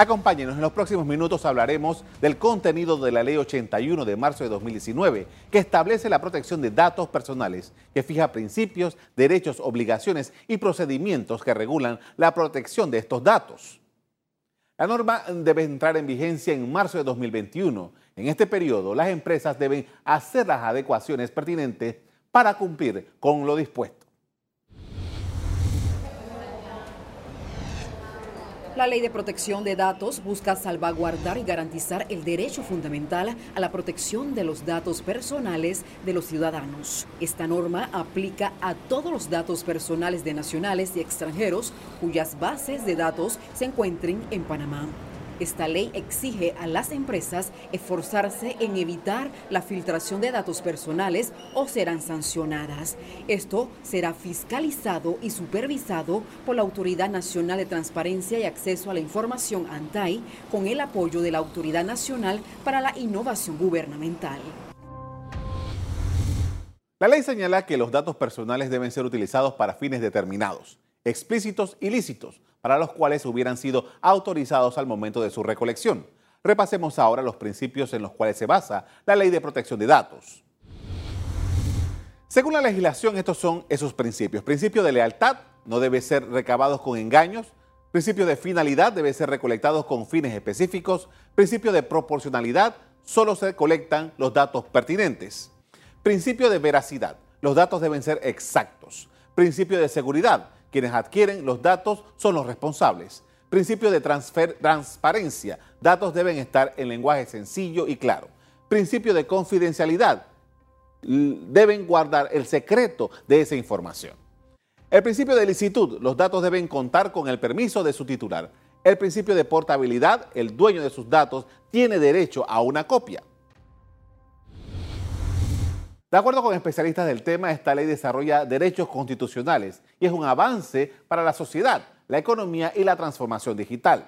Acompáñenos, en los próximos minutos hablaremos del contenido de la Ley 81 de marzo de 2019, que establece la protección de datos personales, que fija principios, derechos, obligaciones y procedimientos que regulan la protección de estos datos. La norma debe entrar en vigencia en marzo de 2021. En este periodo, las empresas deben hacer las adecuaciones pertinentes para cumplir con lo dispuesto. La Ley de Protección de Datos busca salvaguardar y garantizar el derecho fundamental a la protección de los datos personales de los ciudadanos. Esta norma aplica a todos los datos personales de nacionales y extranjeros cuyas bases de datos se encuentren en Panamá. Esta ley exige a las empresas esforzarse en evitar la filtración de datos personales o serán sancionadas. Esto será fiscalizado y supervisado por la Autoridad Nacional de Transparencia y Acceso a la Información ANTAI con el apoyo de la Autoridad Nacional para la Innovación Gubernamental. La ley señala que los datos personales deben ser utilizados para fines determinados explícitos ilícitos, para los cuales hubieran sido autorizados al momento de su recolección. Repasemos ahora los principios en los cuales se basa la Ley de Protección de Datos. Según la legislación, estos son esos principios. Principio de lealtad, no debe ser recabados con engaños. Principio de finalidad, debe ser recolectados con fines específicos. Principio de proporcionalidad, solo se colectan los datos pertinentes. Principio de veracidad, los datos deben ser exactos. Principio de seguridad, quienes adquieren los datos son los responsables. Principio de transparencia. Datos deben estar en lenguaje sencillo y claro. Principio de confidencialidad. Deben guardar el secreto de esa información. El principio de licitud. Los datos deben contar con el permiso de su titular. El principio de portabilidad. El dueño de sus datos tiene derecho a una copia. De acuerdo con especialistas del tema, esta ley desarrolla derechos constitucionales y es un avance para la sociedad, la economía y la transformación digital.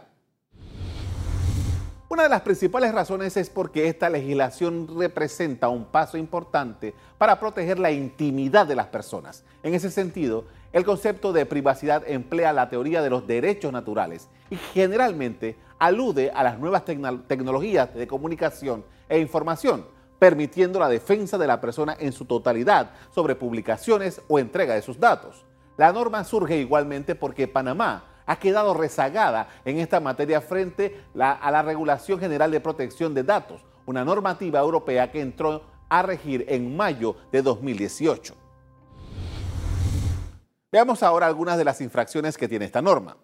Una de las principales razones es porque esta legislación representa un paso importante para proteger la intimidad de las personas. En ese sentido, el concepto de privacidad emplea la teoría de los derechos naturales y generalmente alude a las nuevas tecnologías de comunicación e información permitiendo la defensa de la persona en su totalidad sobre publicaciones o entrega de sus datos. La norma surge igualmente porque Panamá ha quedado rezagada en esta materia frente a la Regulación General de Protección de Datos, una normativa europea que entró a regir en mayo de 2018. Veamos ahora algunas de las infracciones que tiene esta norma.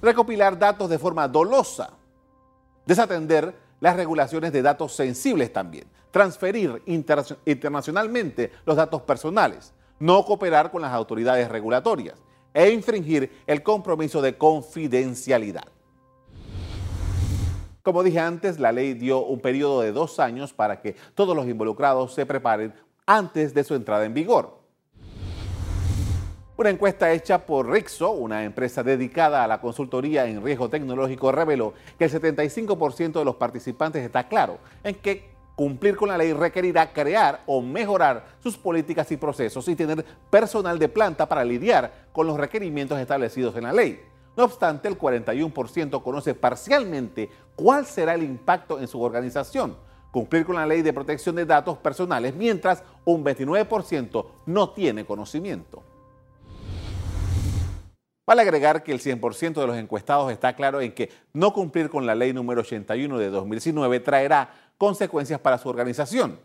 Recopilar datos de forma dolosa. Desatender las regulaciones de datos sensibles también, transferir internacionalmente los datos personales, no cooperar con las autoridades regulatorias e infringir el compromiso de confidencialidad. Como dije antes, la ley dio un periodo de dos años para que todos los involucrados se preparen antes de su entrada en vigor. Una encuesta hecha por Rixo, una empresa dedicada a la consultoría en riesgo tecnológico, reveló que el 75% de los participantes está claro en que cumplir con la ley requerirá crear o mejorar sus políticas y procesos y tener personal de planta para lidiar con los requerimientos establecidos en la ley. No obstante, el 41% conoce parcialmente cuál será el impacto en su organización, cumplir con la ley de protección de datos personales, mientras un 29% no tiene conocimiento. Vale agregar que el 100% de los encuestados está claro en que no cumplir con la ley número 81 de 2019 traerá consecuencias para su organización.